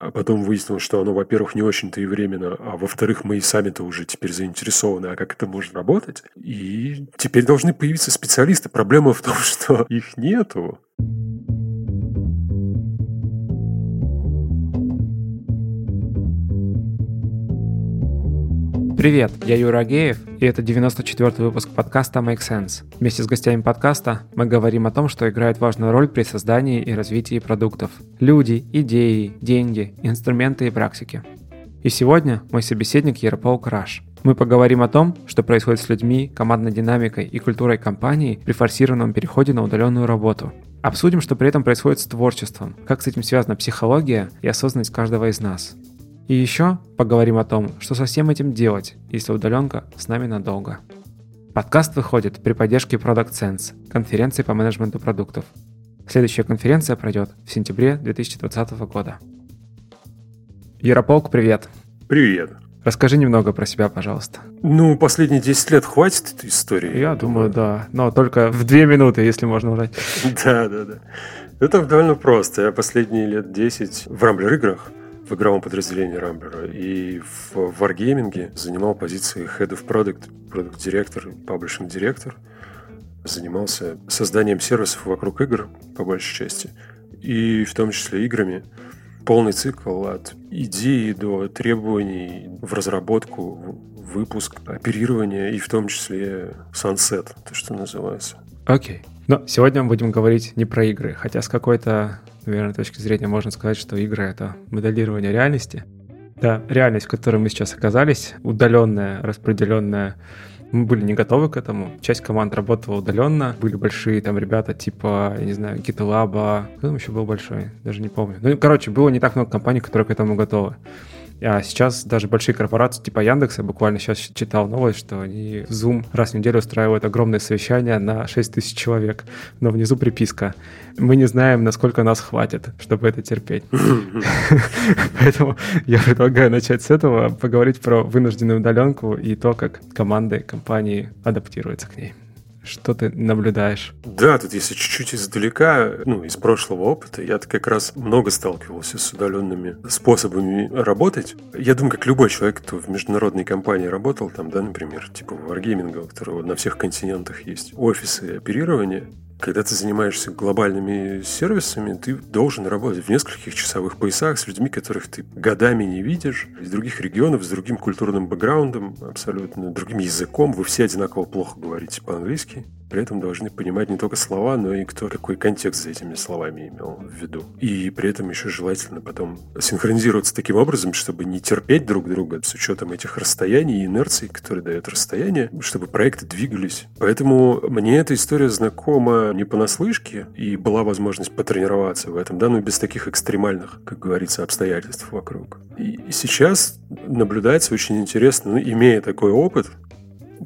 А потом выяснилось, что оно, во-первых, не очень-то и временно, а во-вторых, мы и сами-то уже теперь заинтересованы, а как это может работать. И теперь должны появиться специалисты. Проблема в том, что их нету. Привет, я Юра Агеев, и это 94-й выпуск подкаста Make Sense. Вместе с гостями подкаста мы говорим о том, что играет важную роль при создании и развитии продуктов. Люди, идеи, деньги, инструменты и практики. И сегодня мой собеседник Ярополк Раш. Мы поговорим о том, что происходит с людьми, командной динамикой и культурой компании при форсированном переходе на удаленную работу. Обсудим, что при этом происходит с творчеством, как с этим связана психология и осознанность каждого из нас. И еще поговорим о том, что со всем этим делать, если удаленка с нами надолго. Подкаст выходит при поддержке Product Sense, конференции по менеджменту продуктов. Следующая конференция пройдет в сентябре 2020 года. Ярополк, привет. Привет. Расскажи немного про себя, пожалуйста. Ну, последние 10 лет хватит этой истории? Я думаю, да. Но только в две минуты, если можно узнать. Да, да, да. Это довольно просто. Я последние лет 10 в Рамблер играх в игровом подразделении Рамблера и в Wargaming занимал позиции Head of Product, Publishing Director. Занимался созданием сервисов вокруг игр, по большей части, и в том числе играми. Полный цикл от идеи до требований в разработку, выпуск, оперирование и в том числе sunset, то, что называется. Окей. Okay. Но сегодня мы будем говорить не про игры, хотя с какой-то наверное, точки зрения можно сказать, что игры — это моделирование реальности. Да, реальность, в которой мы сейчас оказались, удаленная, распределенная, мы были не готовы к этому. Часть команд работала удаленно. Были большие там ребята типа, я не знаю, GitLab. Кто там еще был большой? Даже не помню. Ну, короче, было не так много компаний, которые к этому готовы. А сейчас даже большие корпорации типа Яндекса, буквально сейчас читал новость, что они в Zoom раз в неделю устраивают огромное совещание на 6 тысяч человек, но внизу приписка. Мы не знаем, насколько нас хватит, чтобы это терпеть. Поэтому я предлагаю начать с этого, поговорить про вынужденную удаленку и то, как команды, компании адаптируются к ней. Что ты наблюдаешь? Да, тут если чуть-чуть издалека, ну, из прошлого опыта, я как раз много сталкивался с удаленными способами работать. Я думаю, как любой человек, кто в международной компании работал, там, да, например, типа Wargaming, у которого на всех континентах есть офисы оперирования, когда ты занимаешься глобальными сервисами, ты должен работать в нескольких часовых поясах с людьми, которых ты годами не видишь, из других регионов, с другим культурным бэкграундом, абсолютно другим языком. Вы все одинаково плохо говорите по-английски при этом должны понимать не только слова, но и кто какой контекст за этими словами имел в виду. И при этом еще желательно потом синхронизироваться таким образом, чтобы не терпеть друг друга с учетом этих расстояний и инерций, которые дает расстояние, чтобы проекты двигались. Поэтому мне эта история знакома не понаслышке, и была возможность потренироваться в этом, да, но без таких экстремальных, как говорится, обстоятельств вокруг. И сейчас наблюдается очень интересно, ну, имея такой опыт,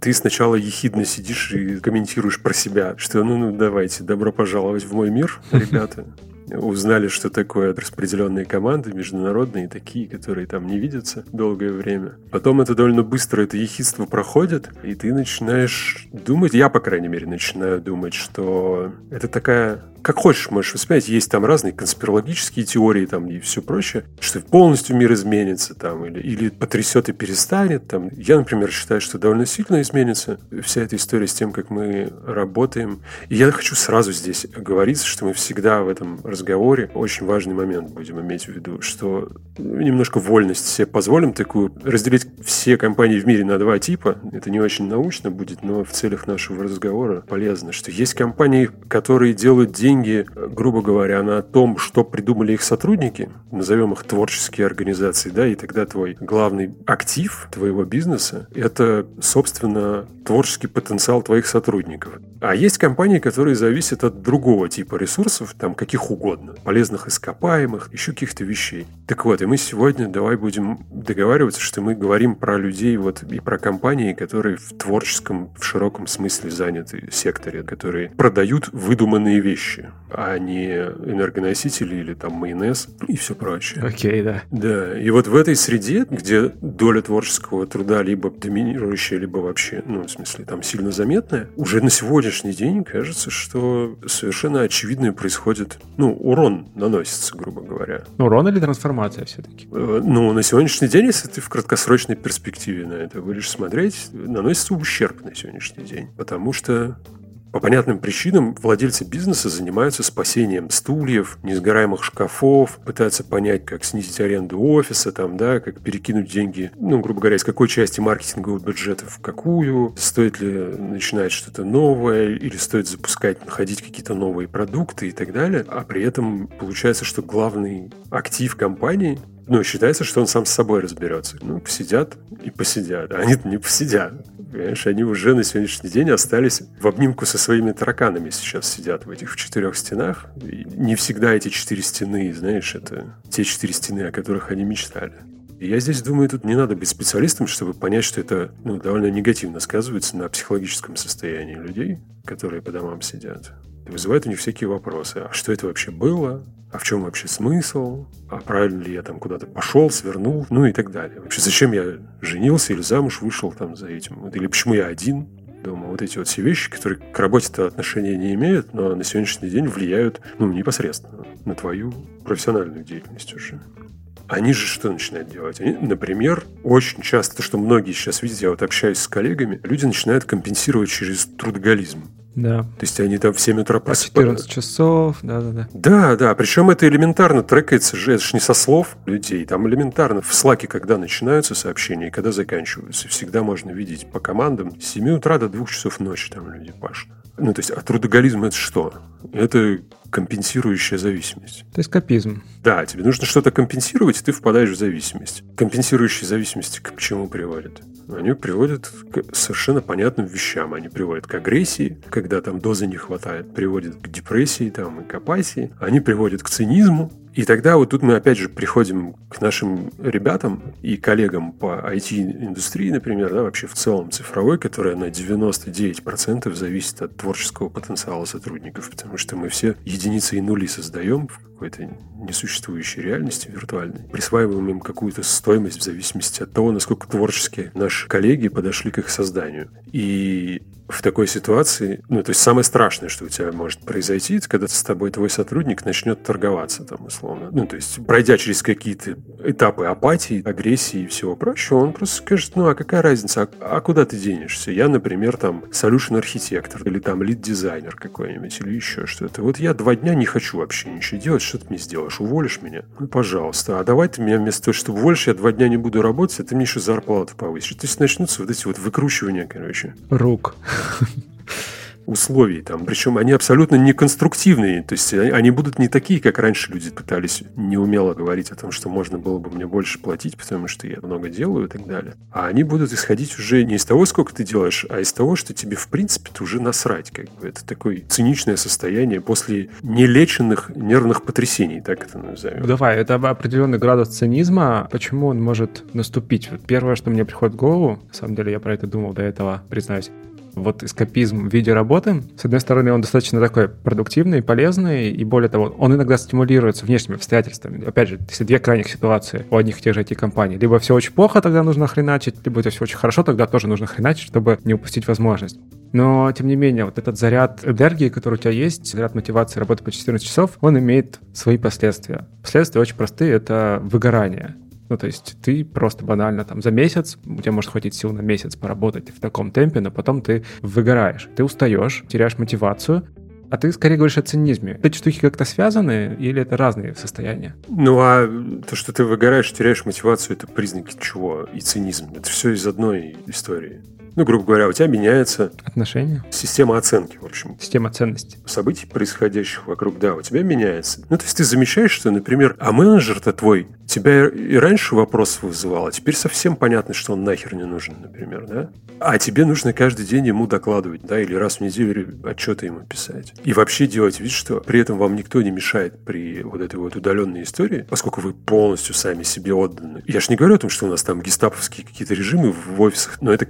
ты сначала ехидно сидишь и комментируешь про себя, что ну, ну давайте, добро пожаловать в мой мир, ребята. Узнали, что такое распределенные команды, международные, такие, которые там не видятся долгое время. Потом это довольно быстро, это ехидство проходит, и ты начинаешь думать, я, по крайней мере, начинаю думать, что это такая как хочешь можешь воспринять. Есть там разные конспирологические теории там и все прочее, что полностью мир изменится там или, или потрясет и перестанет. Там. Я, например, считаю, что довольно сильно изменится вся эта история с тем, как мы работаем. И я хочу сразу здесь говориться, что мы всегда в этом разговоре очень важный момент будем иметь в виду, что немножко вольность себе позволим такую, разделить все компании в мире на два типа. Это не очень научно будет, но в целях нашего разговора полезно, что есть компании, которые делают деньги деньги, грубо говоря, на том, что придумали их сотрудники, назовем их творческие организации, да, и тогда твой главный актив твоего бизнеса – это, собственно, творческий потенциал твоих сотрудников. А есть компании, которые зависят от другого типа ресурсов, там каких угодно, полезных ископаемых, еще каких-то вещей. Так вот, и мы сегодня давай будем договариваться, что мы говорим про людей вот и про компании, которые в творческом, в широком смысле заняты секторе, которые продают выдуманные вещи а не энергоносители или там майонез и все прочее. Окей, okay, да. Да, и вот в этой среде, где доля творческого труда либо доминирующая, либо вообще, ну, в смысле, там сильно заметная, уже на сегодняшний день кажется, что совершенно очевидное происходит, ну, урон наносится, грубо говоря. Урон или трансформация все-таки? Э, ну, на сегодняшний день, если ты в краткосрочной перспективе на это будешь смотреть, наносится ущерб на сегодняшний день. Потому что по понятным причинам владельцы бизнеса занимаются спасением стульев, несгораемых шкафов, пытаются понять, как снизить аренду офиса, там, да, как перекинуть деньги, ну, грубо говоря, из какой части маркетингового бюджета в какую, стоит ли начинать что-то новое, или стоит запускать, находить какие-то новые продукты и так далее. А при этом получается, что главный актив компании ну, считается, что он сам с собой разберется. Ну, посидят и посидят. А они не посидят. Понимаешь, они уже на сегодняшний день остались в обнимку со своими тараканами сейчас сидят в этих четырех стенах. И не всегда эти четыре стены, знаешь, это те четыре стены, о которых они мечтали. И я здесь думаю, тут не надо быть специалистом, чтобы понять, что это ну, довольно негативно сказывается на психологическом состоянии людей, которые по домам сидят. Вызывает у них всякие вопросы. А что это вообще было? а в чем вообще смысл, а правильно ли я там куда-то пошел, свернул, ну и так далее. Вообще, зачем я женился или замуж вышел там за этим, или почему я один дома. Вот эти вот все вещи, которые к работе-то отношения не имеют, но на сегодняшний день влияют, ну, непосредственно на твою профессиональную деятельность уже. Они же что начинают делать? Они, например, очень часто, то, что многие сейчас видят, я вот общаюсь с коллегами, люди начинают компенсировать через трудоголизм. Да. То есть они там в 7 утра просыпаются. 14 часов, да-да-да. Да, да, причем это элементарно трекается же, это же не со слов людей, там элементарно в слаке, когда начинаются сообщения и когда заканчиваются, всегда можно видеть по командам с 7 утра до 2 часов ночи там люди пашут. Ну, то есть, а трудоголизм это что? Это компенсирующая зависимость. То есть капизм. Да, тебе нужно что-то компенсировать, и ты впадаешь в зависимость. Компенсирующие зависимости к чему приводят? Они приводят к совершенно понятным вещам. Они приводят к агрессии, когда там дозы не хватает, приводят к депрессии там, и к апатии. Они приводят к цинизму, и тогда вот тут мы опять же приходим к нашим ребятам и коллегам по IT-индустрии, например, да, вообще в целом цифровой, которая на 99% зависит от творческого потенциала сотрудников, потому что мы все единицы и нули создаем в какой-то несуществующей реальности виртуальной, присваиваем им какую-то стоимость в зависимости от того, насколько творчески наши коллеги подошли к их созданию. И в такой ситуации, ну, то есть самое страшное, что у тебя может произойти, это когда с тобой твой сотрудник начнет торговаться там, условно. Ну, то есть, пройдя через какие-то этапы апатии, агрессии и всего прочего, он просто скажет, ну, а какая разница, а, а куда ты денешься? Я, например, там, solution архитектор или там лид-дизайнер какой-нибудь или еще что-то. Вот я два дня не хочу вообще ничего делать, что ты мне сделаешь? Уволишь меня? Ну, пожалуйста. А давай ты меня вместо того, чтобы уволишь, я два дня не буду работать, а ты мне еще зарплату повысишь. То есть начнутся вот эти вот выкручивания, короче. Рук. условий там. Причем они абсолютно не конструктивные. То есть они будут не такие, как раньше люди пытались неумело говорить о том, что можно было бы мне больше платить, потому что я много делаю и так далее. А они будут исходить уже не из того, сколько ты делаешь, а из того, что тебе в принципе -то уже насрать. Как бы. Это такое циничное состояние после нелеченных нервных потрясений, так это назовем. Давай, это определенный градус цинизма. Почему он может наступить? Вот первое, что мне приходит в голову, на самом деле я про это думал до этого, признаюсь, вот эскапизм в виде работы, с одной стороны, он достаточно такой продуктивный, полезный, и более того, он иногда стимулируется внешними обстоятельствами. Опять же, если две крайних ситуации у одних и тех же IT-компаний. Либо все очень плохо, тогда нужно хреначить, либо это все очень хорошо, тогда тоже нужно хреначить, чтобы не упустить возможность. Но, тем не менее, вот этот заряд энергии, который у тебя есть, заряд мотивации работать по 14 часов, он имеет свои последствия. Последствия очень простые — это выгорание. Ну, то есть ты просто банально там за месяц, у тебя может хватить сил на месяц поработать в таком темпе, но потом ты выгораешь, ты устаешь, теряешь мотивацию, а ты скорее говоришь о цинизме. Эти штуки как-то связаны или это разные состояния? Ну, а то, что ты выгораешь, теряешь мотивацию, это признаки чего? И цинизм. Это все из одной истории ну, грубо говоря, у тебя меняется... Отношения? Система оценки, в общем. Система ценностей. Событий, происходящих вокруг, да, у тебя меняется. Ну, то есть ты замечаешь, что, например, а менеджер-то твой тебя и раньше вопрос вызывал, а теперь совсем понятно, что он нахер не нужен, например, да? А тебе нужно каждый день ему докладывать, да, или раз в неделю отчеты ему писать. И вообще делать вид, что при этом вам никто не мешает при вот этой вот удаленной истории, поскольку вы полностью сами себе отданы. Я же не говорю о том, что у нас там гестаповские какие-то режимы в офисах, но это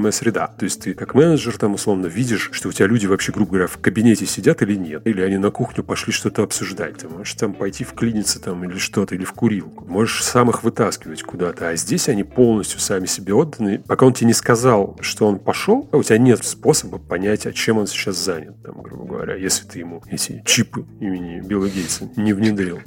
контролируемая среда. То есть ты как менеджер там условно видишь, что у тебя люди вообще, грубо говоря, в кабинете сидят или нет. Или они на кухню пошли что-то обсуждать. Ты можешь там пойти вклиниться там или что-то, или в курилку. Можешь сам их вытаскивать куда-то. А здесь они полностью сами себе отданы. Пока он тебе не сказал, что он пошел, а у тебя нет способа понять, а чем он сейчас занят, там, грубо говоря, если ты ему эти чипы имени Билла Гейтса не внедрил.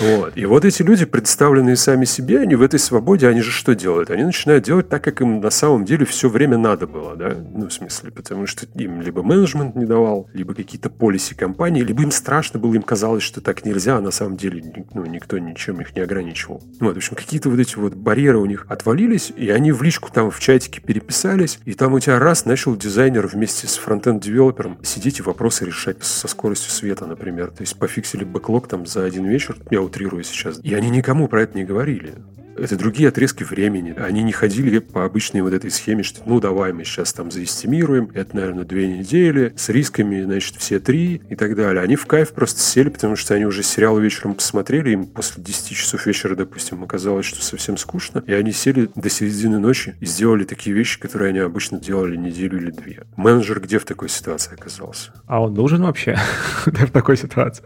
Вот. И вот эти люди, представленные сами себе, они в этой свободе, они же что делают? Они начинают делать так, как им на самом деле все время надо было, да? Ну, в смысле, потому что им либо менеджмент не давал, либо какие-то полиси компании, либо им страшно было, им казалось, что так нельзя, а на самом деле ну, никто ничем их не ограничивал. Вот, в общем, какие-то вот эти вот барьеры у них отвалились, и они в личку там в чатике переписались, и там у тебя раз начал дизайнер вместе с фронтенд-девелопером сидеть и вопросы решать со скоростью света, например. То есть пофиксили бэклог там за один вечер, я утрирую сейчас, и они никому про это не говорили это другие отрезки времени. Они не ходили по обычной вот этой схеме, что ну давай мы сейчас там заэстимируем, это, наверное, две недели, с рисками, значит, все три и так далее. Они в кайф просто сели, потому что они уже сериал вечером посмотрели, им после 10 часов вечера, допустим, оказалось, что совсем скучно, и они сели до середины ночи и сделали такие вещи, которые они обычно делали неделю или две. Менеджер где в такой ситуации оказался? А он нужен вообще в такой ситуации?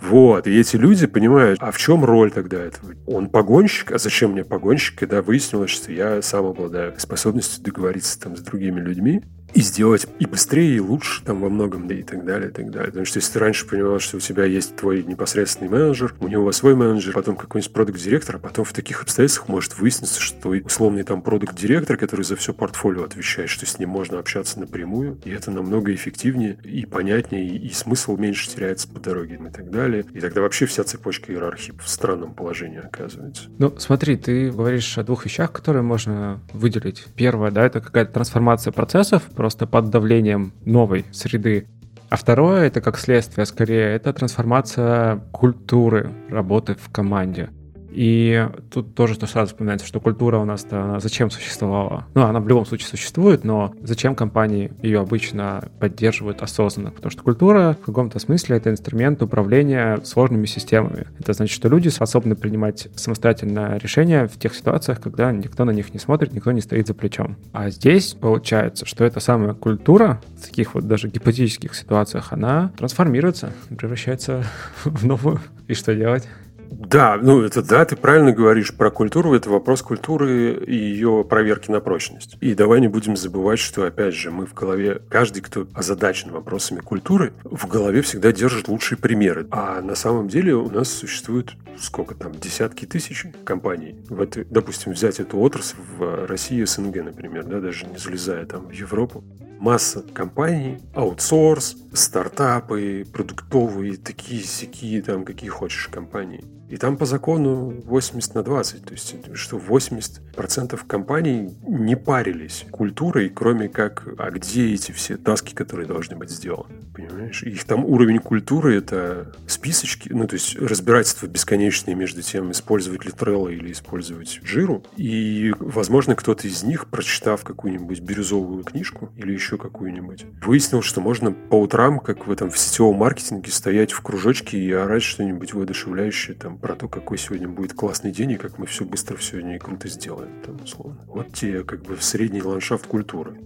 Вот, и эти люди понимают, а в чем роль тогда этого? Он погонщик, а зачем мне погонщик, когда выяснилось, что я сам обладаю способностью договориться там с другими людьми, и сделать и быстрее, и лучше там во многом, да и так далее, и так далее. Потому что если ты раньше понимал, что у тебя есть твой непосредственный менеджер, у него свой менеджер, потом какой-нибудь продукт-директор, а потом в таких обстоятельствах может выясниться, что условный там продукт-директор, который за все портфолио отвечает, что с ним можно общаться напрямую, и это намного эффективнее и понятнее, и, и смысл меньше теряется по дороге и так далее. И тогда вообще вся цепочка иерархии в странном положении оказывается. Ну, смотри, ты говоришь о двух вещах, которые можно выделить. Первое, да, это какая-то трансформация процессов, просто под давлением новой среды. А второе, это как следствие, скорее, это трансформация культуры работы в команде. И тут тоже то сразу вспоминается, что культура у нас-то зачем существовала? Ну, она в любом случае существует, но зачем компании ее обычно поддерживают осознанно? Потому что культура в каком-то смысле это инструмент управления сложными системами. Это значит, что люди способны принимать самостоятельно решения в тех ситуациях, когда никто на них не смотрит, никто не стоит за плечом. А здесь получается, что эта самая культура в таких вот даже гипотетических ситуациях, она трансформируется, превращается в новую. И что делать? Да, ну это да, ты правильно говоришь про культуру. Это вопрос культуры и ее проверки на прочность. И давай не будем забывать, что, опять же, мы в голове, каждый, кто озадачен вопросами культуры, в голове всегда держит лучшие примеры. А на самом деле у нас существует сколько там, десятки тысяч компаний. В этой, допустим, взять эту отрасль в России, СНГ, например, да, даже не залезая там в Европу масса компаний, аутсорс, стартапы, продуктовые, такие, сякие, там, какие хочешь компании. И там по закону 80 на 20. То есть, что 80% компаний не парились культурой, кроме как, а где эти все таски, которые должны быть сделаны. Понимаешь? Их там уровень культуры — это списочки, ну, то есть разбирательство бесконечное между тем, использовать ли Trello или использовать Жиру. И, возможно, кто-то из них, прочитав какую-нибудь бирюзовую книжку или еще какую-нибудь, выяснил, что можно по утрам, как в этом в сетевом маркетинге, стоять в кружочке и орать что-нибудь воодушевляющее там про то, какой сегодня будет классный день и как мы все быстро сегодня и круто сделаем, там, условно. Вот те, как бы, средний ландшафт культуры.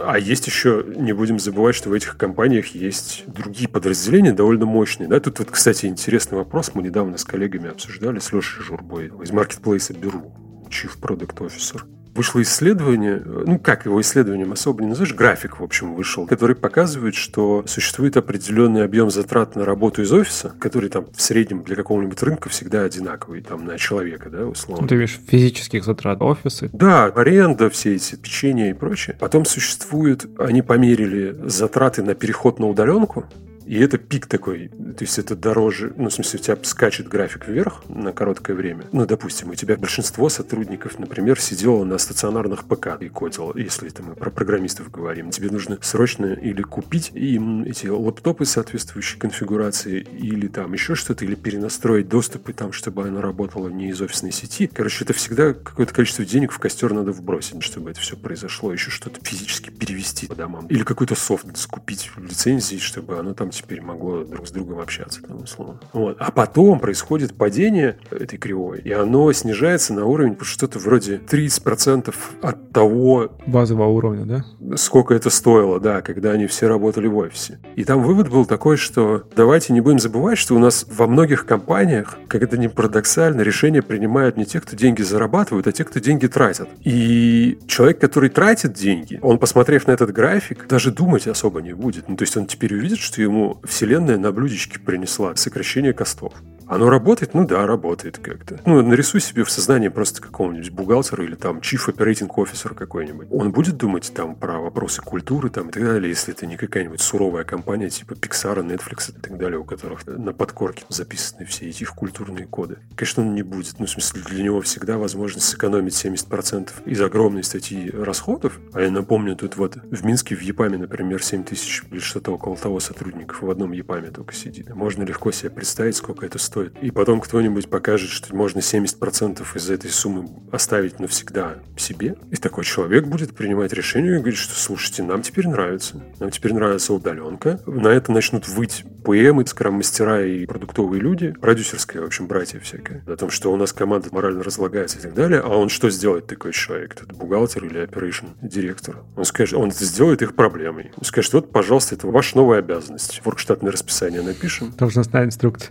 А есть еще, не будем забывать, что в этих компаниях есть другие подразделения довольно мощные. Да? Тут вот, кстати, интересный вопрос. Мы недавно с коллегами обсуждали, с Лешей Журбой из маркетплейса Беру, Chief Product Officer вышло исследование, ну как его исследованием особо не назовешь, график, в общем, вышел, который показывает, что существует определенный объем затрат на работу из офиса, который там в среднем для какого-нибудь рынка всегда одинаковый, там на человека, да, условно. Ты имеешь физических затрат офисы? Да, аренда, все эти печенья и прочее. Потом существует, они померили затраты на переход на удаленку, и это пик такой, то есть это дороже, ну, в смысле, у тебя скачет график вверх на короткое время. Ну, допустим, у тебя большинство сотрудников, например, сидело на стационарных ПК и кодило, если это мы про программистов говорим. Тебе нужно срочно или купить им эти лаптопы соответствующей конфигурации, или там еще что-то, или перенастроить доступы там, чтобы оно работало не из офисной сети. Короче, это всегда какое-то количество денег в костер надо вбросить, чтобы это все произошло. Еще что-то физически перевести по домам. Или какой-то софт скупить лицензии, чтобы оно там теперь могло друг с другом общаться, там, условно. Вот. А потом происходит падение этой кривой, и оно снижается на уровень что-то вроде 30% от того... Базового уровня, да? Сколько это стоило, да, когда они все работали в офисе. И там вывод был такой, что давайте не будем забывать, что у нас во многих компаниях, как это не парадоксально, решения принимают не те, кто деньги зарабатывают, а те, кто деньги тратят. И человек, который тратит деньги, он, посмотрев на этот график, даже думать особо не будет. Ну, то есть он теперь увидит, что ему вселенная на блюдечке принесла сокращение костов. Оно работает? Ну да, работает как-то. Ну, нарисуй себе в сознании просто какого-нибудь бухгалтера или там chief operating officer какой-нибудь. Он будет думать там про вопросы культуры там и так далее, если это не какая-нибудь суровая компания типа Pixar, Netflix и так далее, у которых на подкорке записаны все эти их культурные коды. Конечно, он не будет. Ну, в смысле, для него всегда возможность сэкономить 70% из огромной статьи расходов. А я напомню, тут вот в Минске, в ЕПАМе, например, 7 тысяч или что-то около того сотрудников в одном ЕПАМе только сидит. Можно легко себе представить, сколько это стоит стоит. И потом кто-нибудь покажет, что можно 70% из этой суммы оставить навсегда себе. И такой человек будет принимать решение и говорить, что слушайте, нам теперь нравится. Нам теперь нравится удаленка. На это начнут выть ПМ, скрам-мастера и продуктовые люди, продюсерские, в общем, братья всякие. О том, что у нас команда морально разлагается и так далее. А он что сделает такой человек? Это бухгалтер или operation директор? Он скажет, он сделает их проблемой. Он скажет, вот, пожалуйста, это ваша новая обязанность. Воркштатное расписание напишем. Должностная инструкция.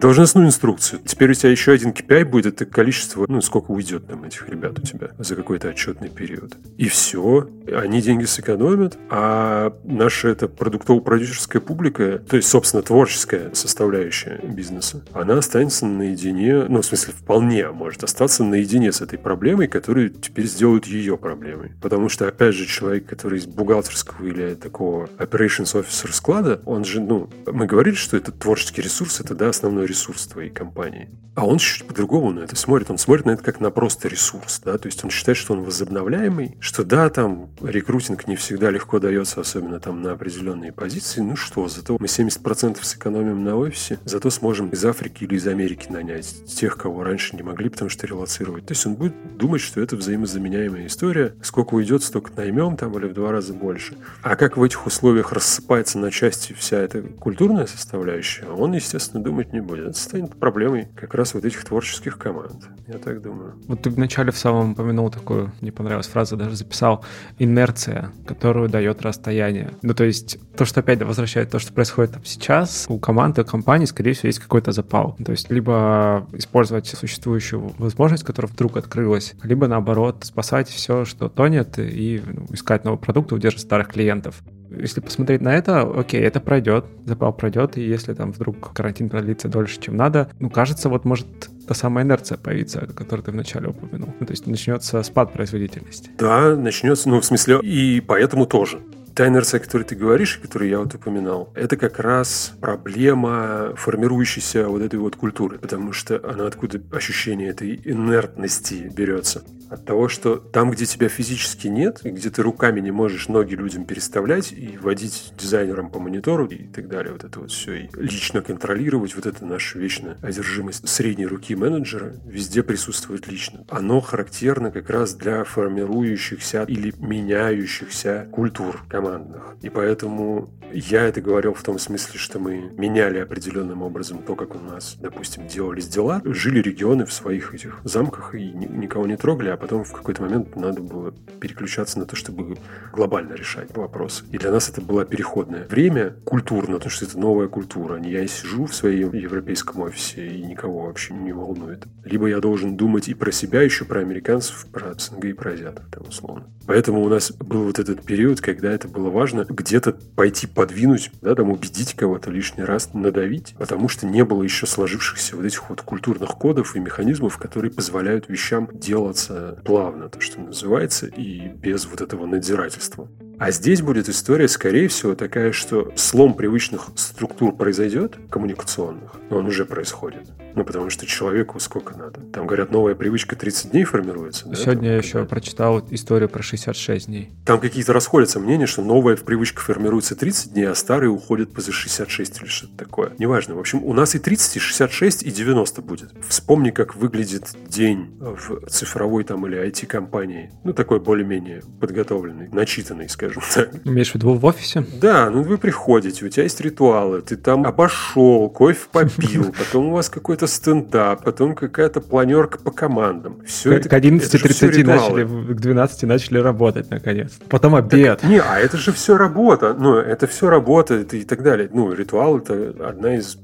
Должностную инструкцию. Теперь у тебя еще один KPI будет, это количество, ну, сколько уйдет там этих ребят у тебя за какой-то отчетный период. И все. Они деньги сэкономят, а наша это продуктово-продюсерская публика, то есть, собственно, творческая составляющая бизнеса, она останется наедине, ну, в смысле, вполне может остаться наедине с этой проблемой, которую теперь сделают ее проблемой. Потому что, опять же, человек, который из бухгалтерского или такого operations officer склада, он же, ну, мы говорили, что это творческий ресурс, это, да, основной ресурс твоей компании. А он чуть по-другому на это смотрит. Он смотрит на это как на просто ресурс, да, то есть он считает, что он возобновляемый, что да, там рекрутинг не всегда легко дается, особенно там на определенные позиции. Ну что, зато мы 70% сэкономим на офисе, зато сможем из Африки или из Америки нанять тех, кого раньше не могли, потому что релацировать. То есть он будет думать, что это взаимозаменяемая история. Сколько уйдет, столько наймем там или в два раза больше. А как в этих условиях рассыпается на части вся эта культурная составляющая, он, естественно, думать не будет. Это станет проблемой как раз вот этих творческих команд. Я так думаю. Вот ты вначале в самом упомянул такую, не понравилась фраза, даже записал, инерция, которую дает расстояние. Ну, то есть то, что опять возвращает то, что происходит там сейчас, у команды, у компании, скорее всего, есть какой-то запал. То есть либо использовать существующую возможность, которая вдруг открылась, либо наоборот спасать все, что тонет, и ну, искать новый продукт и удерживать старых клиентов если посмотреть на это, окей, это пройдет, запал пройдет, и если там вдруг карантин продлится дольше, чем надо, ну, кажется, вот может та самая инерция появится, которую ты вначале упомянул. Ну, то есть начнется спад производительности. Да, начнется, ну, в смысле, и поэтому тоже. Та инерция, о которой ты говоришь, которую я вот упоминал, это как раз проблема формирующейся вот этой вот культуры, потому что она откуда ощущение этой инертности берется от того, что там, где тебя физически нет, где ты руками не можешь ноги людям переставлять и водить дизайнерам по монитору и так далее, вот это вот все, и лично контролировать, вот это наша вечная одержимость средней руки менеджера везде присутствует лично. Оно характерно как раз для формирующихся или меняющихся культур командных. И поэтому я это говорил в том смысле, что мы меняли определенным образом то, как у нас, допустим, делались дела, жили регионы в своих этих замках и никого не трогали, а потом в какой-то момент надо было переключаться на то, чтобы глобально решать вопросы. И для нас это было переходное время культурно, потому что это новая культура. Я сижу в своем европейском офисе и никого вообще не волнует. Либо я должен думать и про себя еще, про американцев, про СНГ и про азиатов, там условно. Поэтому у нас был вот этот период, когда это было важно где-то пойти подвинуть, да, там убедить кого-то лишний раз, надавить, потому что не было еще сложившихся вот этих вот культурных кодов и механизмов, которые позволяют вещам делаться плавно, то, что называется, и без вот этого надзирательства. А здесь будет история, скорее всего, такая, что слом привычных структур произойдет, коммуникационных, но он уже происходит. Ну, потому что человеку сколько надо. Там, говорят, новая привычка 30 дней формируется. Да? Сегодня там, я еще прочитал историю про 66 дней. Там какие-то расходятся мнения, что новая привычка формируется 30 дней, а старые уходят за 66 или что-то такое. Неважно. В общем, у нас и 30, и 66, и 90 будет. Вспомни, как выглядит день в цифровой там или IT-компании. Ну, такой более-менее подготовленный, начитанный, скажем скажем так. Имеешь в виду в офисе? Да, ну вы приходите, у тебя есть ритуалы, ты там обошел, кофе попил, потом у вас какой-то стендап, потом какая-то планерка по командам. Все к, это, к 11.30 начали, к 12 начали работать, наконец. Потом обед. Так, не, а это же все работа. Ну, это все работа и так далее. Ну, ритуал это одна из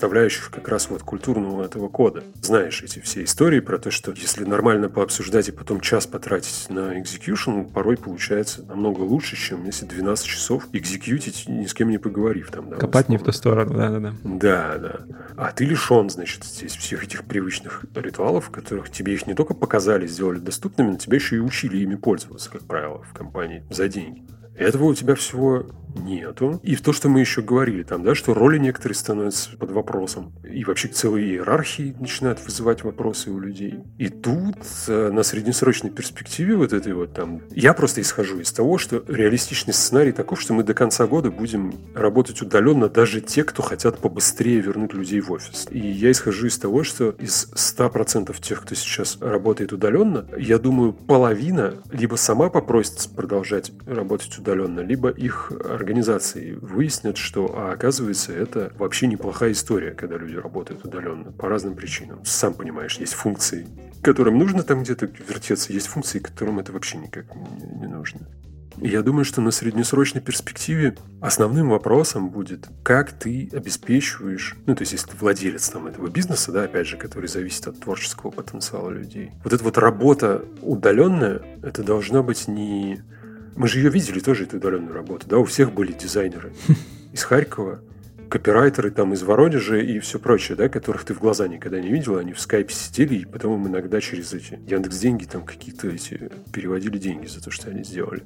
составляющих как раз вот культурного этого кода. Знаешь эти все истории про то, что если нормально пообсуждать и потом час потратить на execution, порой получается намного лучше, чем если 12 часов экзекьютить, ни с кем не поговорив. Там, да, Копать не в ту сторону, да-да-да. Да, да. А ты лишен, значит, здесь всех этих привычных ритуалов, которых тебе их не только показали, сделали доступными, но тебя еще и учили ими пользоваться, как правило, в компании за деньги. Этого у тебя всего нету. И то, что мы еще говорили там, да, что роли некоторые становятся под вопросом. И вообще целые иерархии начинают вызывать вопросы у людей. И тут э, на среднесрочной перспективе вот этой вот там... Я просто исхожу из того, что реалистичный сценарий таков, что мы до конца года будем работать удаленно даже те, кто хотят побыстрее вернуть людей в офис. И я исхожу из того, что из 100% тех, кто сейчас работает удаленно, я думаю, половина либо сама попросится продолжать работать удаленно, либо их организации выяснят, что, а оказывается, это вообще неплохая история, когда люди работают удаленно по разным причинам. Сам понимаешь, есть функции, которым нужно там где-то вертеться, есть функции, которым это вообще никак не, нужно. Я думаю, что на среднесрочной перспективе основным вопросом будет, как ты обеспечиваешь, ну, то есть, если ты владелец там этого бизнеса, да, опять же, который зависит от творческого потенциала людей. Вот эта вот работа удаленная, это должна быть не мы же ее видели тоже, эту удаленную работу. Да, у всех были дизайнеры. Из Харькова, копирайтеры там из Воронежа и все прочее, да, которых ты в глаза никогда не видел, они в скайпе сидели, и потом им иногда через эти Яндекс деньги там какие-то эти переводили деньги за то, что они сделали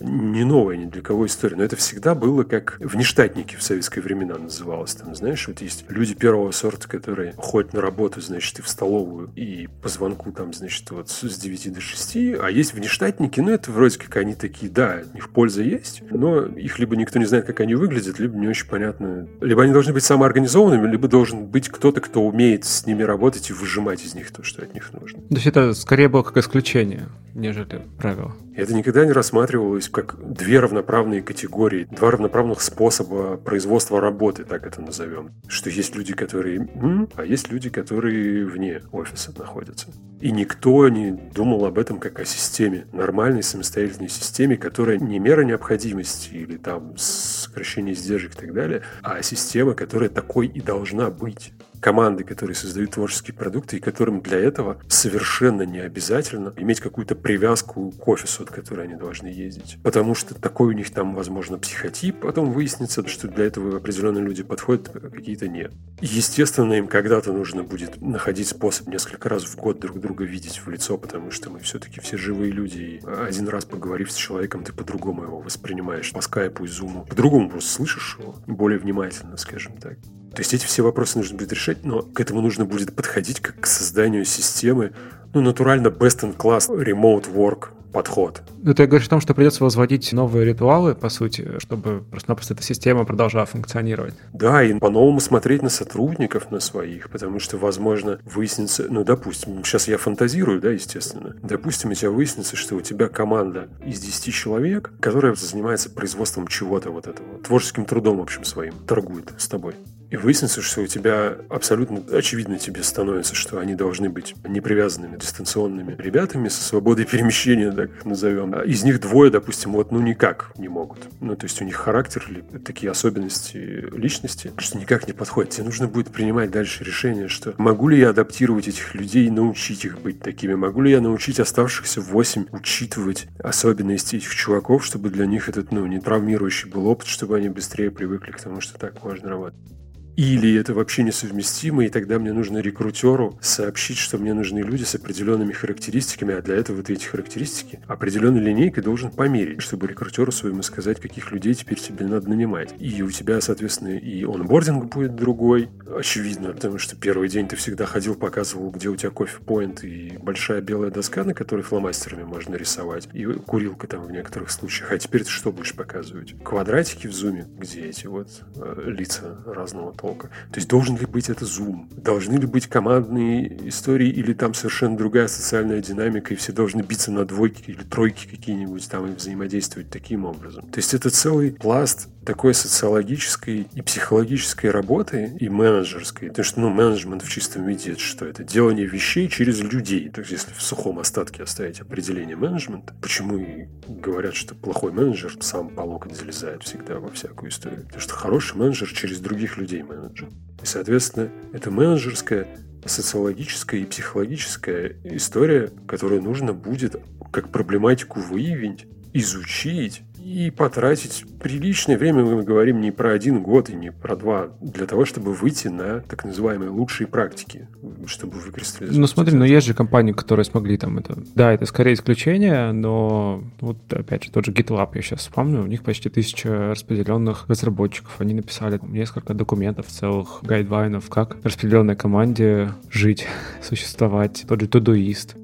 не новая ни для кого история, но это всегда было как внештатники в советские времена называлось. Там, знаешь, вот есть люди первого сорта, которые ходят на работу, значит, и в столовую, и по звонку там, значит, вот с 9 до 6, а есть внештатники, ну, это вроде как они такие, да, у них польза есть, но их либо никто не знает, как они выглядят, либо не очень понятно. Либо они должны быть самоорганизованными, либо должен быть кто-то, кто умеет с ними работать и выжимать из них то, что от них нужно. То есть это скорее было как исключение, нежели правило. Это никогда не рассматривалось как две равноправные категории, два равноправных способа производства работы, так это назовем. Что есть люди, которые м, а есть люди, которые вне офиса находятся. И никто не думал об этом как о системе, нормальной самостоятельной системе, которая не мера необходимости или там сокращение издержек и так далее, а система, которая такой и должна быть команды, которые создают творческие продукты, и которым для этого совершенно не обязательно иметь какую-то привязку к офису, от которой они должны ездить. Потому что такой у них там, возможно, психотип, потом выяснится, что для этого определенные люди подходят, а какие-то нет. Естественно, им когда-то нужно будет находить способ несколько раз в год друг друга видеть в лицо, потому что мы все-таки все живые люди, и один раз поговорив с человеком, ты по-другому его воспринимаешь, по скайпу и зуму, по-другому просто слышишь его, более внимательно, скажем так. То есть эти все вопросы нужно будет решать, но к этому нужно будет подходить как к созданию системы, ну, натурально best in class remote work подход. Ну, ты говоришь о том, что придется возводить новые ритуалы, по сути, чтобы просто-напросто эта система продолжала функционировать. Да, и по-новому смотреть на сотрудников, на своих, потому что, возможно, выяснится, ну, допустим, сейчас я фантазирую, да, естественно. Допустим, у тебя выяснится, что у тебя команда из 10 человек, которая занимается производством чего-то вот этого, творческим трудом, в общем, своим, торгует с тобой. И выяснится, что у тебя абсолютно очевидно тебе становится, что они должны быть непривязанными, дистанционными ребятами со свободой перемещения, так назовем. А из них двое, допустим, вот ну никак не могут. Ну, то есть у них характер или такие особенности личности, что никак не подходит. Тебе нужно будет принимать дальше решение, что могу ли я адаптировать этих людей и научить их быть такими? Могу ли я научить оставшихся восемь учитывать особенности этих чуваков, чтобы для них этот, ну, не травмирующий был опыт, чтобы они быстрее привыкли к тому, что так можно работать? Или это вообще несовместимо, и тогда мне нужно рекрутеру сообщить, что мне нужны люди с определенными характеристиками, а для этого ты эти характеристики определенной линейкой должен померить, чтобы рекрутеру своему сказать, каких людей теперь тебе надо нанимать. И у тебя, соответственно, и онбординг будет другой, очевидно, потому что первый день ты всегда ходил, показывал, где у тебя кофе-поинт и большая белая доска, на которой фломастерами можно рисовать, и курилка там в некоторых случаях. А теперь ты что будешь показывать? Квадратики в зуме, где эти вот э, лица разного толка сколько. То есть должен ли быть это Zoom? Должны ли быть командные истории или там совершенно другая социальная динамика, и все должны биться на двойки или тройки какие-нибудь там и взаимодействовать таким образом. То есть это целый пласт такой социологической и психологической работы и менеджерской. Потому что, ну, менеджмент в чистом виде это что? Это делание вещей через людей. То есть, если в сухом остатке оставить определение менеджмента, почему и говорят, что плохой менеджер сам по локоть залезает всегда во всякую историю. Потому что хороший менеджер через других людей менеджер. И, соответственно, это менеджерская социологическая и психологическая история, которую нужно будет как проблематику выявить, изучить и потратить приличное время, мы говорим не про один год и не про два, для того, чтобы выйти на так называемые лучшие практики, чтобы выкристаллизовать. Ну смотри, но есть же компании, которые смогли там это... Да, это скорее исключение, но вот опять же тот же GitLab, я сейчас вспомню, у них почти тысяча распределенных разработчиков. Они написали несколько документов целых, гайдвайнов, как распределенной команде жить, существовать. Тот же Todoist.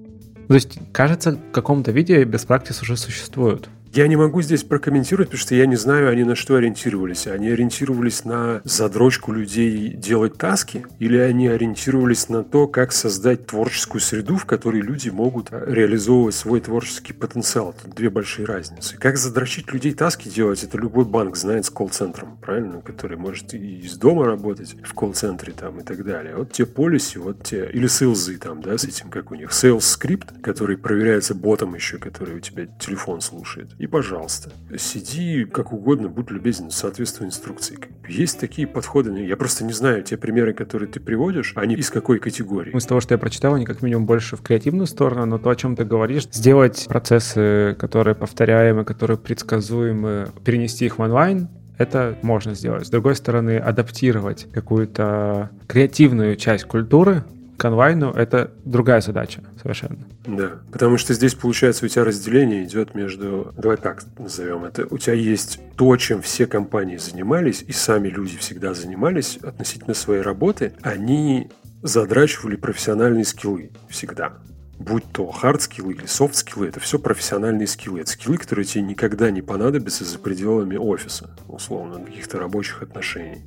То есть, кажется, в каком-то виде без практис уже существуют. Я не могу здесь прокомментировать, потому что я не знаю, они на что ориентировались. Они ориентировались на задрочку людей делать таски, или они ориентировались на то, как создать творческую среду, в которой люди могут реализовывать свой творческий потенциал. Тут две большие разницы. Как задрочить людей таски делать, это любой банк знает с колл-центром, правильно? Который может и из дома работать в колл-центре там и так далее. Вот те полиси, вот те, или сейлзы там, да, с этим, как у них, sales скрипт, который проверяется ботом еще, который у тебя телефон слушает и, пожалуйста, сиди как угодно, будь любезен, соответствуй инструкции. Есть такие подходы, я просто не знаю, те примеры, которые ты приводишь, они из какой категории? Из того, что я прочитал, они как минимум больше в креативную сторону, но то, о чем ты говоришь, сделать процессы, которые повторяемы, которые предсказуемы, перенести их в онлайн, это можно сделать. С другой стороны, адаптировать какую-то креативную часть культуры к онлайну — это другая задача совершенно. Да, потому что здесь, получается, у тебя разделение идет между... Давай так назовем это. У тебя есть то, чем все компании занимались, и сами люди всегда занимались относительно своей работы. Они задрачивали профессиональные скиллы всегда будь то хард скиллы или софт скиллы, это все профессиональные скиллы. Это скиллы, которые тебе никогда не понадобятся за пределами офиса, условно, каких-то рабочих отношений.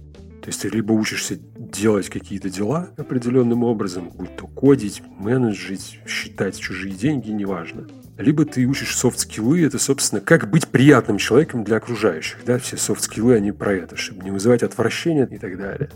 То есть ты либо учишься делать какие-то дела определенным образом, будь то кодить, менеджить, считать чужие деньги, неважно. Либо ты учишь soft skill ы, это, собственно, как быть приятным человеком для окружающих. Да? Все soft skill ы, они про это, чтобы не вызывать отвращения и так далее.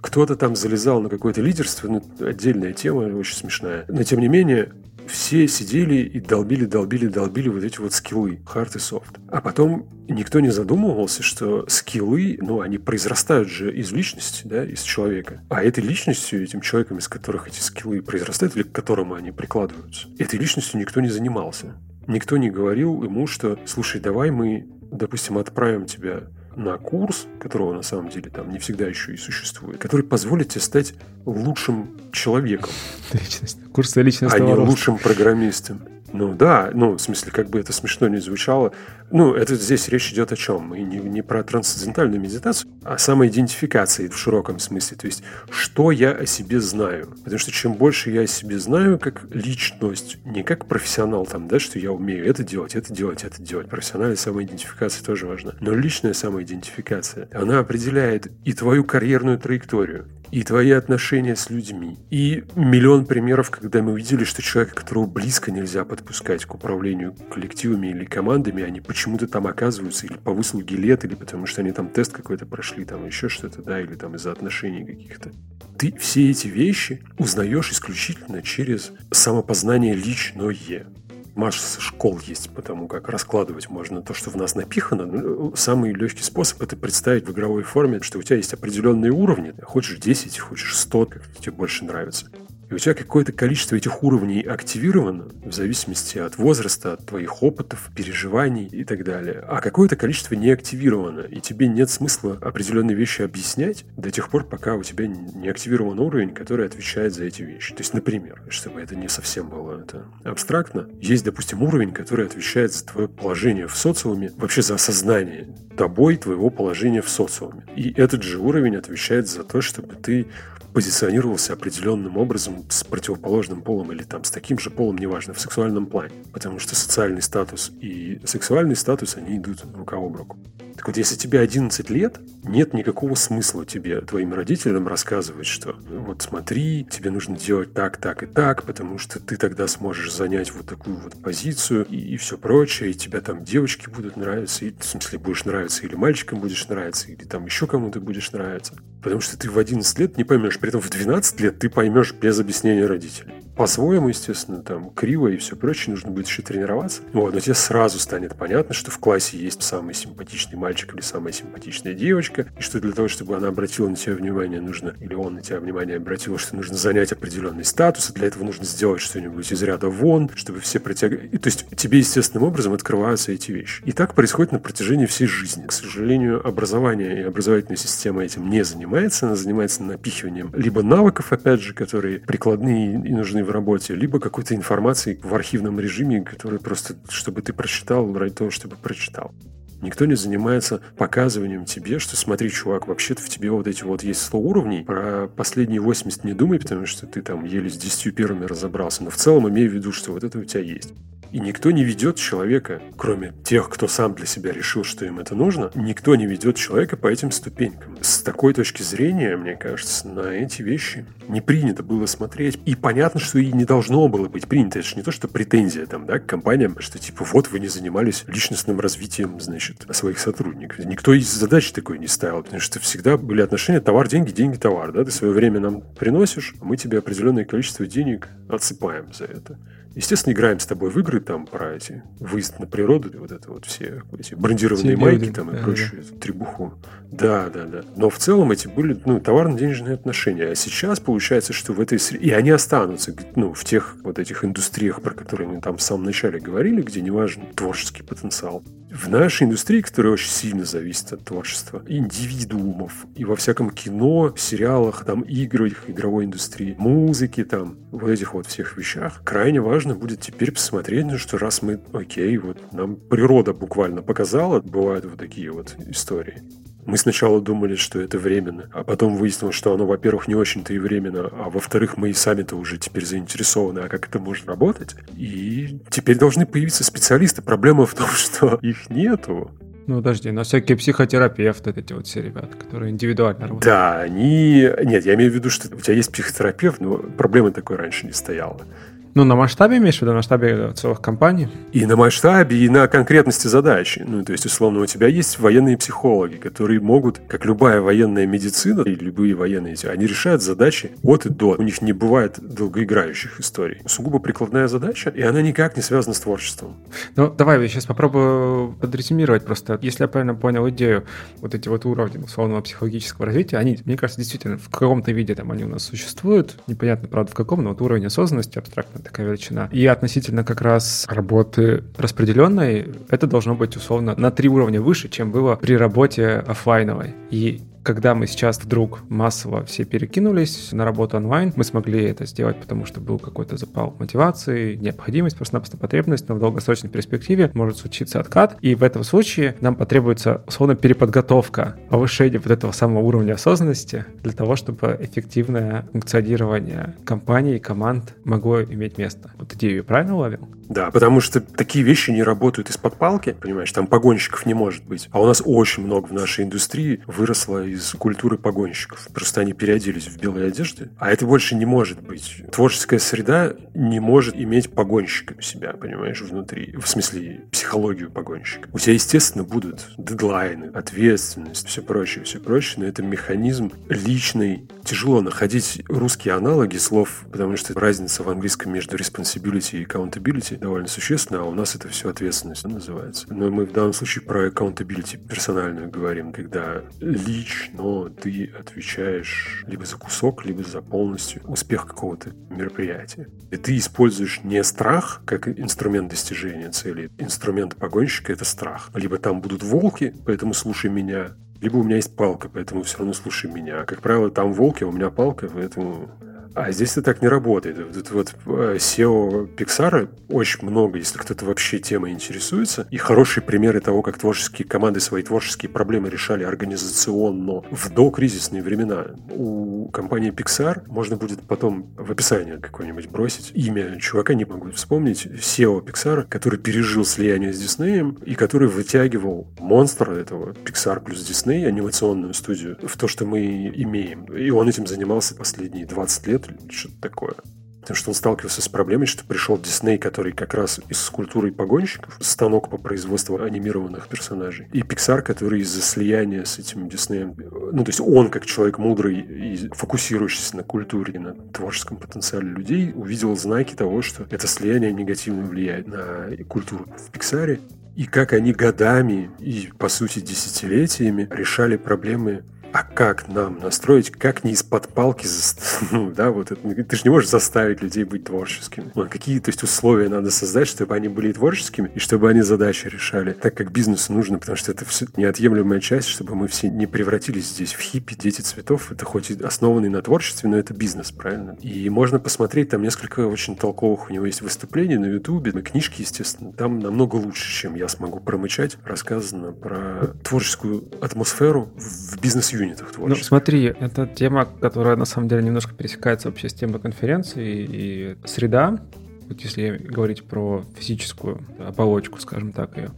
Кто-то там залезал на какое-то лидерство, ну, отдельная тема, очень смешная. Но, тем не менее, все сидели и долбили, долбили, долбили вот эти вот skill ы, hard и софт. А потом никто не задумывался, что skill ы, ну, они произрастают же из личности, да, из человека. А этой личностью, этим человеком, из которых эти skill ы произрастают, или к которому они прикладываются, этой личностью никто не занимался. Никто не говорил ему, что, слушай, давай мы, допустим, отправим тебя на курс, которого на самом деле там не всегда еще и существует, который позволит тебе стать лучшим человеком. Личность. Курсы личностного А не лучшим программистом. Ну да, ну, в смысле, как бы это смешно не звучало. Ну, это здесь речь идет о чем? И не, не про трансцендентальную медитацию, а самоидентификации в широком смысле. То есть, что я о себе знаю. Потому что чем больше я о себе знаю как личность, не как профессионал там, да, что я умею это делать, это делать, это делать. Профессиональная самоидентификация тоже важна. Но личная самоидентификация, она определяет и твою карьерную траекторию, и твои отношения с людьми. И миллион примеров, когда мы увидели, что человека, которого близко нельзя подпускать к управлению коллективами или командами, они почему-то там оказываются или по выслуге лет, или потому что они там тест какой-то прошли, там еще что-то, да, или там из-за отношений каких-то. Ты все эти вещи узнаешь исключительно через самопознание личное масса школ есть по тому, как раскладывать можно то, что в нас напихано. Ну, самый легкий способ это представить в игровой форме, что у тебя есть определенные уровни. Хочешь 10, хочешь 100, как тебе больше нравится. И у тебя какое-то количество этих уровней активировано в зависимости от возраста, от твоих опытов, переживаний и так далее. А какое-то количество не активировано. И тебе нет смысла определенные вещи объяснять до тех пор, пока у тебя не активирован уровень, который отвечает за эти вещи. То есть, например, чтобы это не совсем было это абстрактно, есть, допустим, уровень, который отвечает за твое положение в социуме, вообще за осознание тобой твоего положения в социуме. И этот же уровень отвечает за то, чтобы ты позиционировался определенным образом с противоположным полом или там с таким же полом, неважно, в сексуальном плане. Потому что социальный статус и сексуальный статус, они идут рука об руку. Так вот, если тебе 11 лет, нет никакого смысла тебе, твоим родителям рассказывать, что вот смотри, тебе нужно делать так, так и так, потому что ты тогда сможешь занять вот такую вот позицию и, и все прочее, и тебя там девочки будут нравиться, и, в смысле будешь нравиться, или мальчикам будешь нравиться, или там еще кому-то будешь нравиться. Потому что ты в 11 лет не поймешь, при этом в 12 лет ты поймешь без объяснения родителей. По-своему, естественно, там криво и все прочее, нужно будет еще тренироваться. Вот, но тебе сразу станет понятно, что в классе есть самый симпатичный мальчик или самая симпатичная девочка, и что для того, чтобы она обратила на тебя внимание, нужно, или он на тебя внимание обратил, что нужно занять определенный статус, и для этого нужно сделать что-нибудь из ряда вон, чтобы все притягивали. То есть тебе естественным образом открываются эти вещи. И так происходит на протяжении всей жизни. К сожалению, образование и образовательная система этим не занимается, она занимается напихиванием либо навыков, опять же, которые прикладные и нужны в работе, либо какой-то информации в архивном режиме, который просто, чтобы ты прочитал ради того, чтобы прочитал. Никто не занимается показыванием тебе, что смотри, чувак, вообще-то в тебе вот эти вот есть 100 уровней, про последние 80 не думай, потому что ты там еле с 10 первыми разобрался, но в целом имей в виду, что вот это у тебя есть. И никто не ведет человека, кроме тех, кто сам для себя решил, что им это нужно, никто не ведет человека по этим ступенькам. С такой точки зрения, мне кажется, на эти вещи не принято было смотреть. И понятно, что и не должно было быть принято. Это же не то, что претензия там, да, к компаниям, что типа вот вы не занимались личностным развитием, значит, своих сотрудников. Никто из задач такой не ставил, потому что всегда были отношения товар, деньги, деньги, товар, да, ты свое время нам приносишь, а мы тебе определенное количество денег отсыпаем за это. Естественно, играем с тобой в игры там про эти выезд на природу, вот это вот все эти брендированные все майки там да, и прочую да. требуху. Да, да, да. Но в целом эти были ну, товарно-денежные отношения. А сейчас получается, что в этой среде... И они останутся ну, в тех вот этих индустриях, про которые мы там в самом начале говорили, где не важен творческий потенциал. В нашей индустрии, которая очень сильно зависит от творчества индивидуумов, и во всяком кино, сериалах, там, играх, игровой индустрии, музыке, там, вот этих вот всех вещах, крайне важно будет теперь посмотреть, ну, что раз мы, окей, вот нам природа буквально показала, бывают вот такие вот истории. Мы сначала думали, что это временно, а потом выяснилось, что оно, во-первых, не очень-то и временно, а во-вторых, мы и сами-то уже теперь заинтересованы, а как это может работать. И теперь должны появиться специалисты. Проблема в том, что их нету. Ну, подожди, но всякие психотерапевты, эти вот все ребята, которые индивидуально работают. Да, они... Нет, я имею в виду, что у тебя есть психотерапевт, но проблемы такой раньше не стояло. Ну, на масштабе имеешь в виду, на масштабе целых компаний? И на масштабе, и на конкретности задачи. Ну, то есть, условно, у тебя есть военные психологи, которые могут, как любая военная медицина и любые военные, они решают задачи от и до. У них не бывает долгоиграющих историй. Сугубо прикладная задача, и она никак не связана с творчеством. Ну, давай я сейчас попробую подрезюмировать просто. Если я правильно понял идею, вот эти вот уровни условного психологического развития, они, мне кажется, действительно в каком-то виде там они у нас существуют. Непонятно, правда, в каком, но вот уровень осознанности абстрактно такая величина. И относительно как раз работы распределенной, это должно быть условно на три уровня выше, чем было при работе офлайновой. И когда мы сейчас вдруг массово все перекинулись на работу онлайн, мы смогли это сделать, потому что был какой-то запал мотивации, необходимость, просто-напросто потребность, но в долгосрочной перспективе может случиться откат. И в этом случае нам потребуется, условно, переподготовка, повышение вот этого самого уровня осознанности для того, чтобы эффективное функционирование компании и команд могло иметь место. Вот идею правильно уловил? Да, потому что такие вещи не работают из-под палки, понимаешь, там погонщиков не может быть. А у нас очень много в нашей индустрии выросло из культуры погонщиков. Просто они переоделись в белые одежды, а это больше не может быть. Творческая среда не может иметь погонщика у себя, понимаешь, внутри. В смысле, психологию погонщика. У тебя, естественно, будут дедлайны, ответственность, все прочее, все прочее, но это механизм личный. Тяжело находить русские аналоги слов, потому что разница в английском между responsibility и accountability довольно существенно, а у нас это все ответственность называется. Но мы в данном случае про accountability персональную говорим, когда лично ты отвечаешь либо за кусок, либо за полностью успех какого-то мероприятия. И ты используешь не страх как инструмент достижения цели. Инструмент погонщика — это страх. Либо там будут волки, поэтому слушай меня, либо у меня есть палка, поэтому все равно слушай меня. Как правило, там волки, а у меня палка, поэтому А здесь это так не работает. Вот, вот э, SEO Pixar очень много, если кто-то вообще темой интересуется. И хорошие примеры того, как творческие команды свои творческие проблемы решали организационно в докризисные времена. У компании Pixar можно будет потом в описании какое-нибудь бросить имя чувака, не могу вспомнить, SEO Pixar, который пережил слияние с Диснеем и который вытягивал монстра этого Pixar плюс Disney, анимационную студию, в то, что мы имеем. И он этим занимался последние 20 лет, что-то такое. Потому что он сталкивался с проблемой, что пришел Дисней, который как раз из культуры погонщиков, станок по производству анимированных персонажей, и Pixar, который из-за слияния с этим Диснеем, ну, то есть он, как человек мудрый и фокусирующийся на культуре и на творческом потенциале людей, увидел знаки того, что это слияние негативно влияет на культуру в Пиксаре, и как они годами и, по сути, десятилетиями решали проблемы а как нам настроить, как не из-под палки, ну, да, вот это, ты же не можешь заставить людей быть творческими. Ну, какие, то есть, условия надо создать, чтобы они были творческими и чтобы они задачи решали так, как бизнесу нужно, потому что это все неотъемлемая часть, чтобы мы все не превратились здесь в хиппи, дети цветов. Это хоть и основанный на творчестве, но это бизнес, правильно? И можно посмотреть, там несколько очень толковых у него есть выступлений на Ютубе, на книжке, естественно. Там намного лучше, чем я смогу промычать, рассказано про творческую атмосферу в бизнес-юните юнитах творческих. Ну, смотри, это тема, которая на самом деле немножко пересекается вообще с темой конференции и среда, вот если говорить про физическую оболочку, скажем так, ее,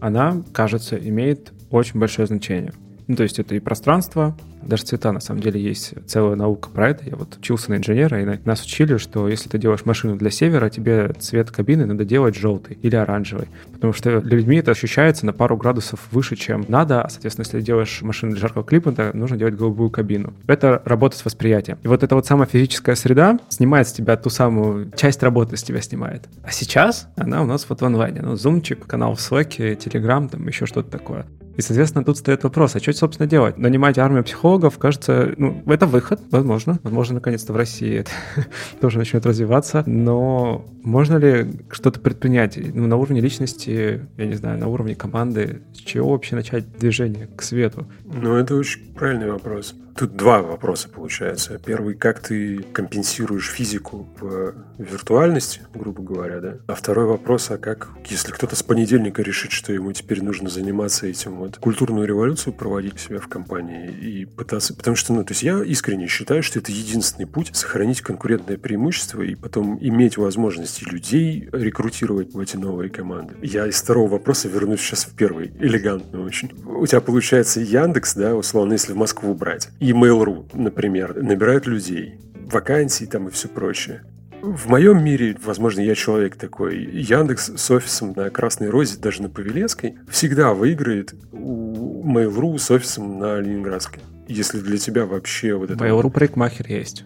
она, кажется, имеет очень большое значение. Ну, то есть это и пространство, даже цвета, на самом деле, есть целая наука про это. Я вот учился на инженера, и нас учили, что если ты делаешь машину для севера, тебе цвет кабины надо делать желтый или оранжевый. Потому что для людьми это ощущается на пару градусов выше, чем надо. А, соответственно, если ты делаешь машину для жаркого климата, нужно делать голубую кабину. Это работа с восприятием. И вот эта вот самая физическая среда снимает с тебя ту самую часть работы с тебя снимает. А сейчас она у нас вот в онлайне. Ну, зумчик, канал в Slack, Telegram, там еще что-то такое. И, соответственно, тут стоит вопрос, а что, собственно, делать? Нанимать армию психологов, кажется, ну, это выход, возможно. Возможно, наконец-то в России это тоже начнет развиваться. Но можно ли что-то предпринять ну, на уровне личности, я не знаю, на уровне команды? С чего вообще начать движение к свету? Ну, это очень правильный вопрос. Тут два вопроса получается. Первый, как ты компенсируешь физику в виртуальности, грубо говоря, да? А второй вопрос, а как, если кто-то с понедельника решит, что ему теперь нужно заниматься этим, вот, культурную революцию проводить себя в компании и пытаться... Потому что, ну, то есть я искренне считаю, что это единственный путь сохранить конкурентное преимущество и потом иметь возможности людей рекрутировать в эти новые команды. Я из второго вопроса вернусь сейчас в первый, элегантно очень. У тебя получается Яндекс, да, условно, если в Москву брать и Mail.ru, например, набирают людей, вакансии там и все прочее. В моем мире, возможно, я человек такой, Яндекс с офисом на Красной Розе, даже на Павелецкой, всегда выиграет у Mail.ru с офисом на Ленинградской. Если для тебя вообще вот это... Mail.ru парикмахер есть.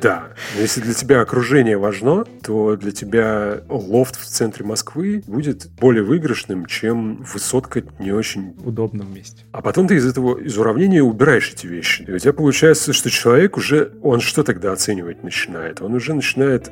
Да. Если для тебя окружение важно, то для тебя лофт в центре Москвы будет более выигрышным, чем высотка не очень удобном месте. А потом ты из этого, из уравнения убираешь эти вещи. И у тебя получается, что человек уже, он что тогда оценивать начинает? Он уже начинает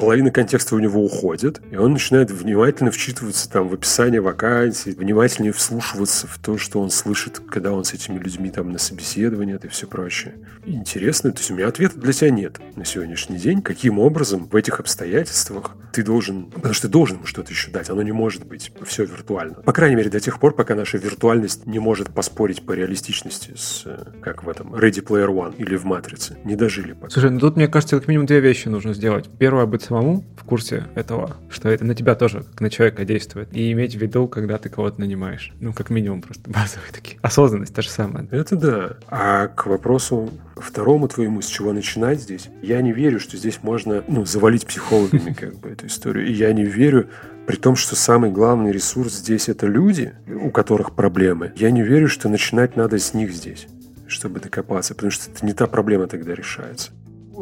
половина контекста у него уходит, и он начинает внимательно вчитываться там в описание вакансий, внимательнее вслушиваться в то, что он слышит, когда он с этими людьми там на собеседовании и все прочее. Интересно, то есть у меня ответа для тебя нет на сегодняшний день. Каким образом в этих обстоятельствах ты должен, потому что ты должен ему что-то еще дать, оно не может быть все виртуально. По крайней мере, до тех пор, пока наша виртуальность не может поспорить по реалистичности с, как в этом, Ready Player One или в Матрице. Не дожили пока. Слушай, ну тут, мне кажется, как минимум две вещи нужно сделать. Первое, быть самому в курсе этого, что это на тебя тоже, как на человека действует. И иметь в виду, когда ты кого-то нанимаешь. Ну, как минимум просто базовые такие. Осознанность та же самая. Это да. А к вопросу второму твоему, с чего начинать здесь, я не верю, что здесь можно, ну, завалить психологами как бы эту историю. И я не верю, при том, что самый главный ресурс здесь это люди, у которых проблемы. Я не верю, что начинать надо с них здесь чтобы докопаться, потому что это не та проблема тогда решается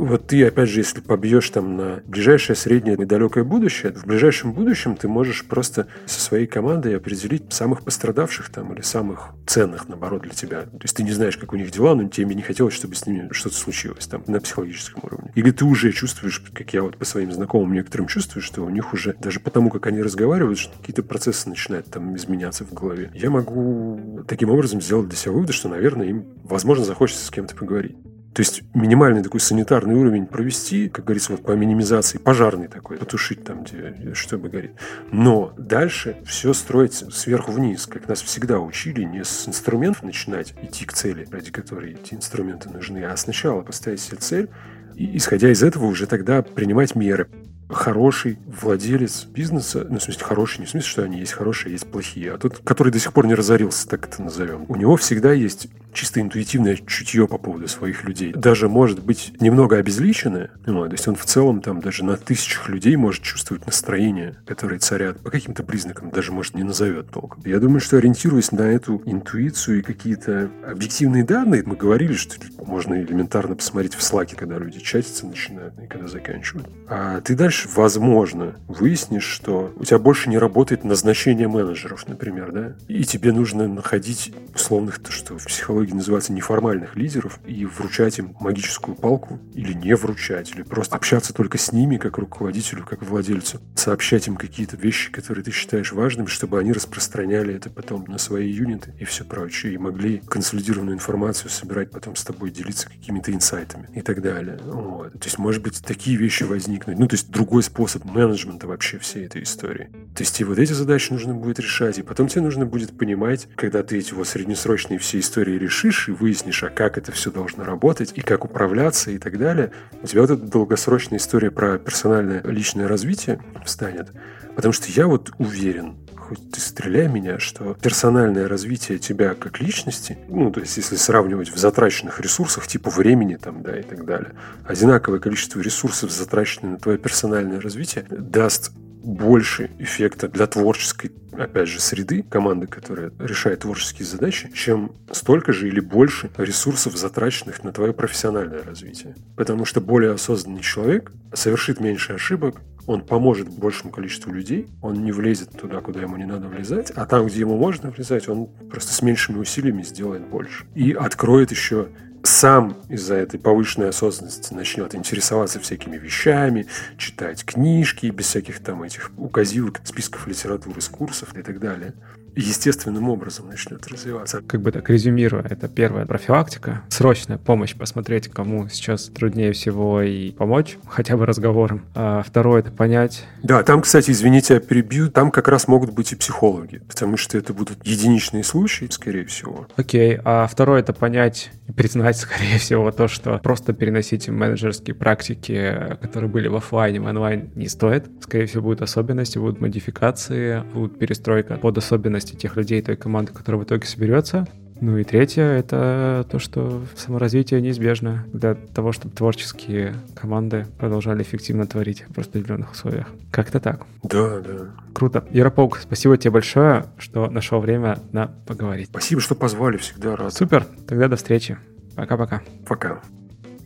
вот ты, опять же, если побьешь там на ближайшее, среднее и далекое будущее, в ближайшем будущем ты можешь просто со своей командой определить самых пострадавших там или самых ценных, наоборот, для тебя. То есть ты не знаешь, как у них дела, но тебе не хотелось, чтобы с ними что-то случилось там на психологическом уровне. Или ты уже чувствуешь, как я вот по своим знакомым некоторым чувствую, что у них уже даже потому, как они разговаривают, что какие-то процессы начинают там изменяться в голове. Я могу таким образом сделать для себя выводы, что, наверное, им, возможно, захочется с кем-то поговорить. То есть минимальный такой санитарный уровень провести, как говорится, вот по минимизации, пожарный такой, потушить там, где что-то горит. Но дальше все строить сверху вниз, как нас всегда учили, не с инструментов начинать идти к цели, ради которой эти инструменты нужны, а сначала поставить себе цель, и, исходя из этого, уже тогда принимать меры хороший владелец бизнеса, ну, в смысле, хороший, не в смысле, что они есть хорошие, есть плохие, а тот, который до сих пор не разорился, так это назовем, у него всегда есть чисто интуитивное чутье по поводу своих людей. Даже может быть немного обезличенное, ну, то есть он в целом там даже на тысячах людей может чувствовать настроение, которые царят по каким-то признакам, даже может не назовет толком. Я думаю, что ориентируясь на эту интуицию и какие-то объективные данные, мы говорили, что можно элементарно посмотреть в слаке, когда люди чатятся начинают и когда заканчивают. А ты дальше, возможно, выяснишь, что у тебя больше не работает назначение менеджеров, например, да, и тебе нужно находить условных, то, что в психологии называется неформальных лидеров, и вручать им магическую палку, или не вручать, или просто общаться только с ними, как руководителю, как владельцу, сообщать им какие-то вещи, которые ты считаешь важными, чтобы они распространяли это потом на свои юниты и все прочее, и могли консолидированную информацию собирать потом с тобой, делиться какими-то инсайтами и так далее. Вот. То есть, может быть, такие вещи возникнуть. Ну, то есть, друг другой способ менеджмента вообще всей этой истории. То есть и вот эти задачи нужно будет решать, и потом тебе нужно будет понимать, когда ты эти вот среднесрочные все истории решишь и выяснишь, а как это все должно работать, и как управляться и так далее, у тебя вот эта долгосрочная история про персональное личное развитие встанет. Потому что я вот уверен, хоть ты стреляй меня, что персональное развитие тебя как личности, ну, то есть если сравнивать в затраченных ресурсах, типа времени там, да, и так далее, одинаковое количество ресурсов, затраченных на твое персональное развитие, даст больше эффекта для творческой, опять же, среды, команды, которая решает творческие задачи, чем столько же или больше ресурсов, затраченных на твое профессиональное развитие. Потому что более осознанный человек совершит меньше ошибок, он поможет большему количеству людей, он не влезет туда, куда ему не надо влезать, а там, где ему можно влезать, он просто с меньшими усилиями сделает больше. И откроет еще сам из-за этой повышенной осознанности начнет интересоваться всякими вещами, читать книжки без всяких там этих указивок, списков литературы с курсов и так далее естественным образом начнет развиваться. Как бы так резюмируя, это первая профилактика, срочная помощь, посмотреть, кому сейчас труднее всего и помочь, хотя бы разговором. А второе — это понять... Да, там, кстати, извините, я перебью, там как раз могут быть и психологи, потому что это будут единичные случаи, скорее всего. Окей, а второе — это понять и признать, скорее всего, то, что просто переносить менеджерские практики, которые были в офлайне, в онлайн, не стоит. Скорее всего, будут особенности, будут модификации, будут перестройка под особенности возможности тех людей, той команды, которая в итоге соберется. Ну и третье — это то, что саморазвитие неизбежно для того, чтобы творческие команды продолжали эффективно творить в определенных условиях. Как-то так. Да, да. Круто. Ярополк, спасибо тебе большое, что нашел время на поговорить. Спасибо, что позвали, всегда рад. Супер. Тогда до встречи. Пока-пока. Пока.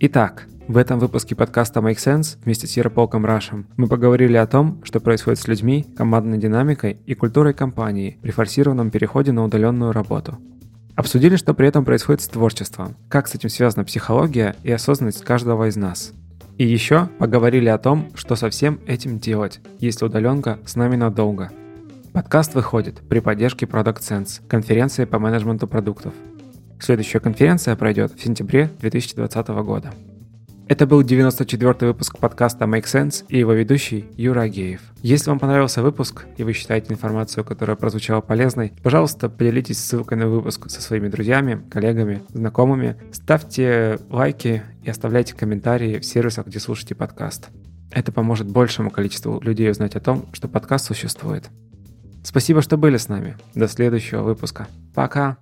Итак, в этом выпуске подкаста Make Sense вместе с Ярополком Рашем мы поговорили о том, что происходит с людьми, командной динамикой и культурой компании при форсированном переходе на удаленную работу. Обсудили, что при этом происходит с творчеством, как с этим связана психология и осознанность каждого из нас. И еще поговорили о том, что со всем этим делать, если удаленка с нами надолго. Подкаст выходит при поддержке Product Sense, конференции по менеджменту продуктов. Следующая конференция пройдет в сентябре 2020 года. Это был 94-й выпуск подкаста Make Sense и его ведущий Юра Агеев. Если вам понравился выпуск и вы считаете информацию, которая прозвучала полезной, пожалуйста, поделитесь ссылкой на выпуск со своими друзьями, коллегами, знакомыми, ставьте лайки и оставляйте комментарии в сервисах, где слушаете подкаст. Это поможет большему количеству людей узнать о том, что подкаст существует. Спасибо, что были с нами. До следующего выпуска. Пока!